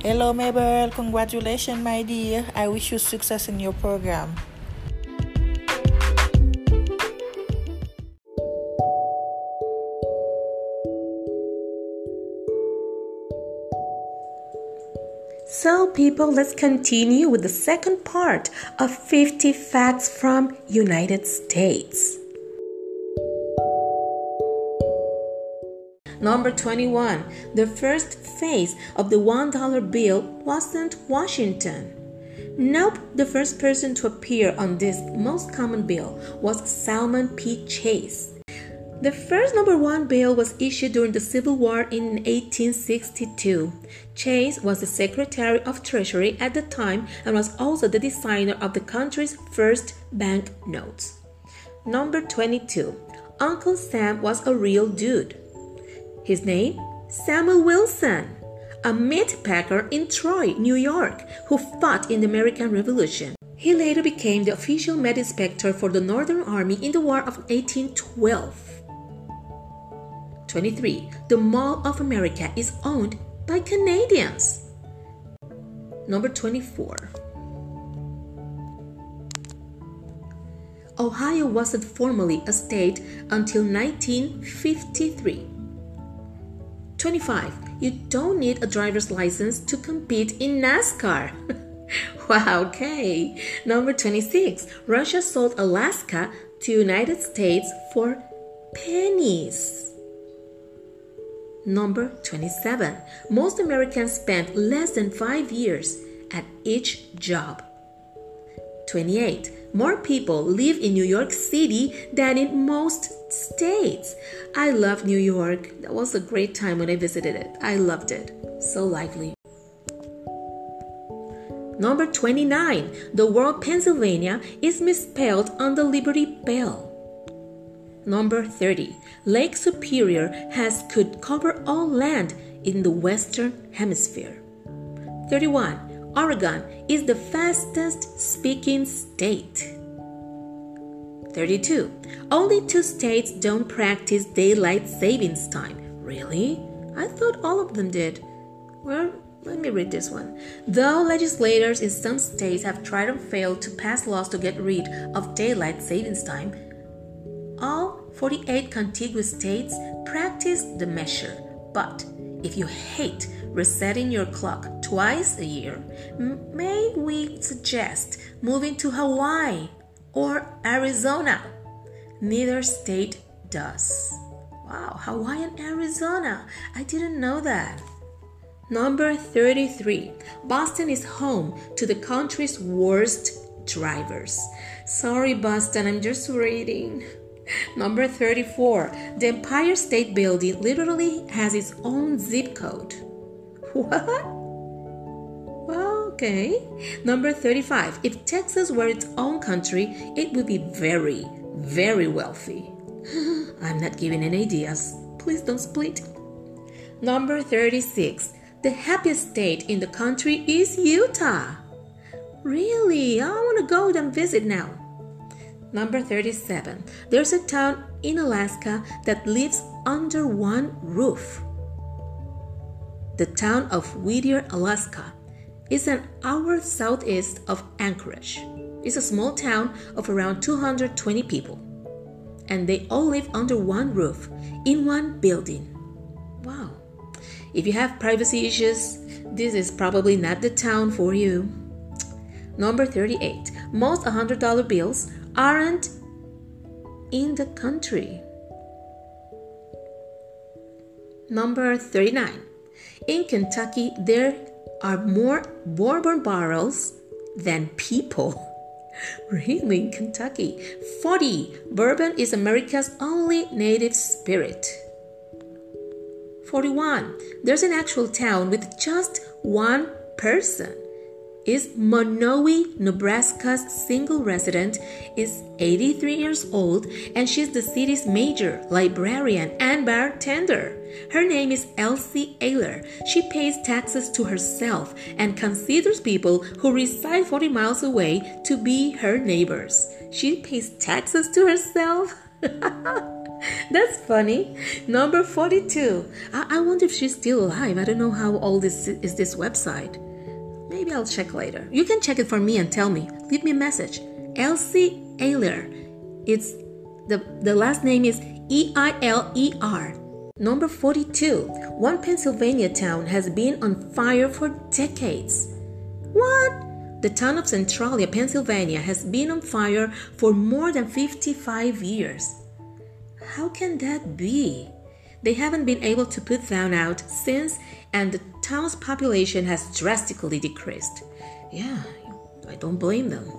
Hello, Mabel. Congratulations, my dear. I wish you success in your program. So, people, let's continue with the second part of 50 facts from United States. Number 21. The first face of the $1 bill wasn't Washington. Nope, the first person to appear on this most common bill was Salmon P. Chase. The first number one bill was issued during the Civil War in 1862. Chase was the Secretary of Treasury at the time and was also the designer of the country's first bank notes. Number 22. Uncle Sam was a real dude. His name? Samuel Wilson, a meat packer in Troy, New York, who fought in the American Revolution. He later became the official med inspector for the Northern Army in the War of 1812. 23. The Mall of America is owned by Canadians. Number 24. Ohio wasn't formally a state until 1953. 25. You don't need a driver's license to compete in NASCAR. wow, okay. Number 26. Russia sold Alaska to United States for pennies. Number 27. Most Americans spend less than 5 years at each job. 28. More people live in New York City than in most states. I love New York. That was a great time when I visited it. I loved it. So lively. Number 29. The word Pennsylvania is misspelled on the Liberty Bell. Number 30. Lake Superior has could cover all land in the western hemisphere. 31. Oregon is the fastest speaking state. 32. Only two states don't practice daylight savings time. Really? I thought all of them did. Well, let me read this one. Though legislators in some states have tried and failed to pass laws to get rid of daylight savings time, all 48 contiguous states practice the measure. But if you hate resetting your clock twice a year, may we suggest moving to Hawaii or Arizona? Neither state does. Wow, Hawaii and Arizona. I didn't know that. Number 33. Boston is home to the country's worst drivers. Sorry, Boston, I'm just reading. Number 34. The Empire State Building literally has its own zip code. What? Okay. Number 35. If Texas were its own country, it would be very, very wealthy. I'm not giving any ideas. Please don't split. Number 36. The happiest state in the country is Utah. Really? I want to go and visit now. Number 37. There's a town in Alaska that lives under one roof. The town of Whittier, Alaska, is an hour southeast of Anchorage. It's a small town of around 220 people, and they all live under one roof in one building. Wow. If you have privacy issues, this is probably not the town for you. Number 38. Most $100 bills aren't in the country. Number 39. In Kentucky, there are more bourbon barrels than people. Really, in Kentucky. 40. Bourbon is America's only native spirit. 41. There's an actual town with just one person. Is Monowi, Nebraska's single resident, is 83 years old and she's the city's major librarian and bartender. Her name is Elsie Eiler. She pays taxes to herself and considers people who reside 40 miles away to be her neighbors. She pays taxes to herself? That's funny. Number 42. I-, I, wonder if she's still alive. I don't know how old is, is this website. Maybe I'll check later. You can check it for me and tell me. Leave me a message. Elsie Eiler. It's the, the last name is E I L E R. Number 42. One Pennsylvania town has been on fire for decades. What? The town of Centralia, Pennsylvania has been on fire for more than 55 years. How can that be? They haven't been able to put them out since, and the town's population has drastically decreased. Yeah, I don't blame them.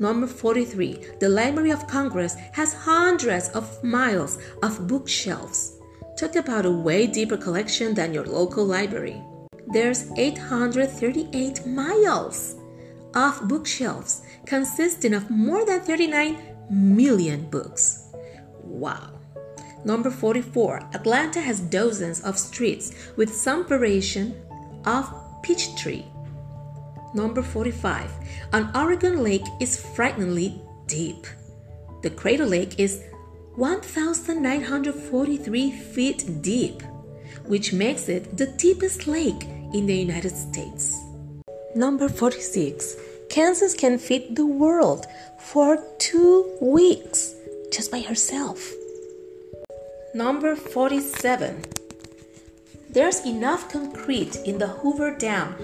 Number 43. The Library of Congress has hundreds of miles of bookshelves. Talk about a way deeper collection than your local library. There's 838 miles of bookshelves consisting of more than 39 million books. Wow. Number 44. Atlanta has dozens of streets with some variation of peach tree. Number 45. An Oregon lake is frighteningly deep. The Crater Lake is 1,943 feet deep, which makes it the deepest lake in the United States. Number 46. Kansas can feed the world for two weeks just by herself. Number 47. There's enough concrete in the Hoover Dam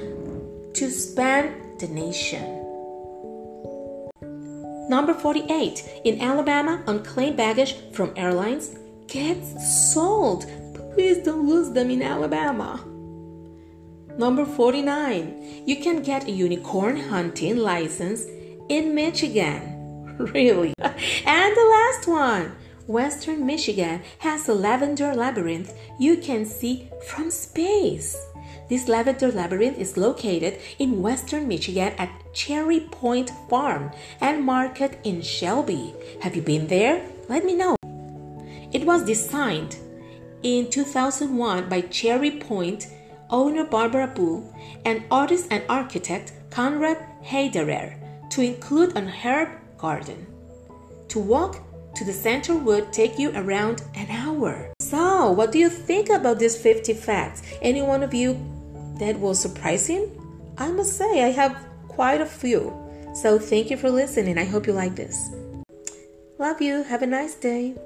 to span the nation. Number 48. In Alabama, unclaimed baggage from airlines gets sold. Please don't lose them in Alabama. Number 49. You can get a unicorn hunting license in Michigan. Really? and the last one. Western Michigan has a lavender labyrinth you can see from space. This lavender labyrinth is located in western Michigan at Cherry Point Farm and Market in Shelby. Have you been there? Let me know. It was designed in 2001 by Cherry Point owner Barbara Bull and artist and architect Conrad Heiderer to include an herb garden. To walk to the center would take you around an hour. So, what do you think about these 50 facts? Any one of you that was surprising? I must say, I have quite a few. So, thank you for listening. I hope you like this. Love you. Have a nice day.